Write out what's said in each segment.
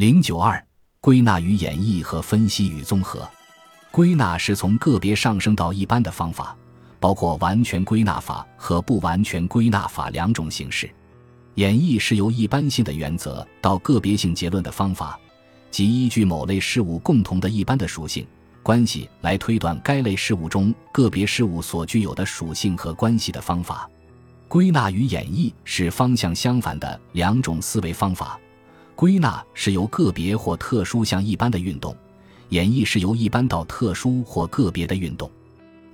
零九二，归纳与演绎和分析与综合。归纳是从个别上升到一般的方法，包括完全归纳法和不完全归纳法两种形式。演绎是由一般性的原则到个别性结论的方法，即依据某类事物共同的一般的属性关系来推断该类事物中个别事物所具有的属性和关系的方法。归纳与演绎是方向相反的两种思维方法。归纳是由个别或特殊向一般的运动，演绎是由一般到特殊或个别的运动。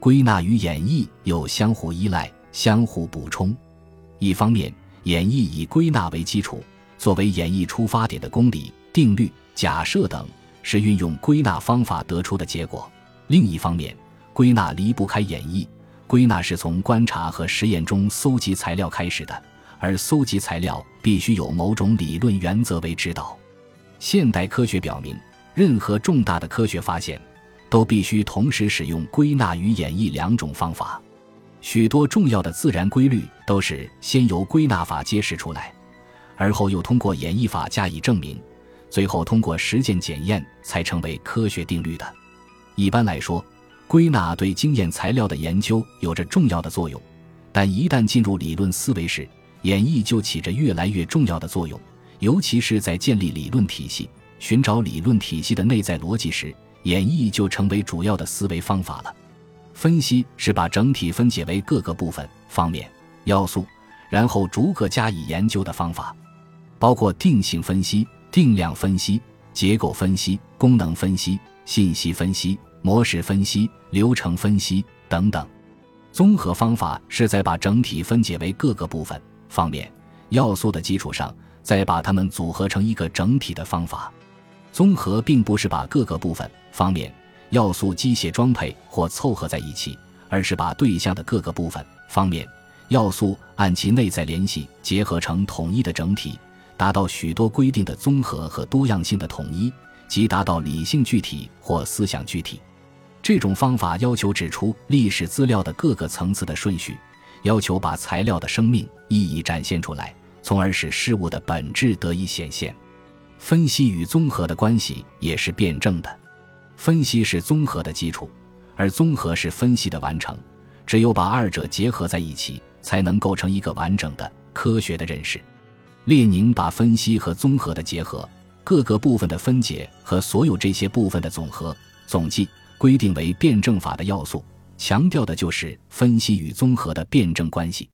归纳与演绎又相互依赖、相互补充。一方面，演绎以归纳为基础，作为演绎出发点的公理、定律、假设等是运用归纳方法得出的结果；另一方面，归纳离不开演绎。归纳是从观察和实验中搜集材料开始的。而搜集材料必须有某种理论原则为指导。现代科学表明，任何重大的科学发现都必须同时使用归纳与演绎两种方法。许多重要的自然规律都是先由归纳法揭示出来，而后又通过演绎法加以证明，最后通过实践检验才成为科学定律的。一般来说，归纳对经验材料的研究有着重要的作用，但一旦进入理论思维时，演绎就起着越来越重要的作用，尤其是在建立理论体系、寻找理论体系的内在逻辑时，演绎就成为主要的思维方法了。分析是把整体分解为各个部分、方面、要素，然后逐个加以研究的方法，包括定性分析、定量分析、结构分析、功能分析、信息分析、模式分析、流程分析等等。综合方法是在把整体分解为各个部分。方面要素的基础上，再把它们组合成一个整体的方法。综合并不是把各个部分、方面、要素机械装配或凑合在一起，而是把对象的各个部分、方面、要素按其内在联系结合成统一的整体，达到许多规定的综合和多样性的统一，即达到理性具体或思想具体。这种方法要求指出历史资料的各个层次的顺序。要求把材料的生命意义展现出来，从而使事物的本质得以显现。分析与综合的关系也是辩证的。分析是综合的基础，而综合是分析的完成。只有把二者结合在一起，才能构成一个完整的科学的认识。列宁把分析和综合的结合、各个部分的分解和所有这些部分的总和、总计规定为辩证法的要素。强调的就是分析与综合的辩证关系。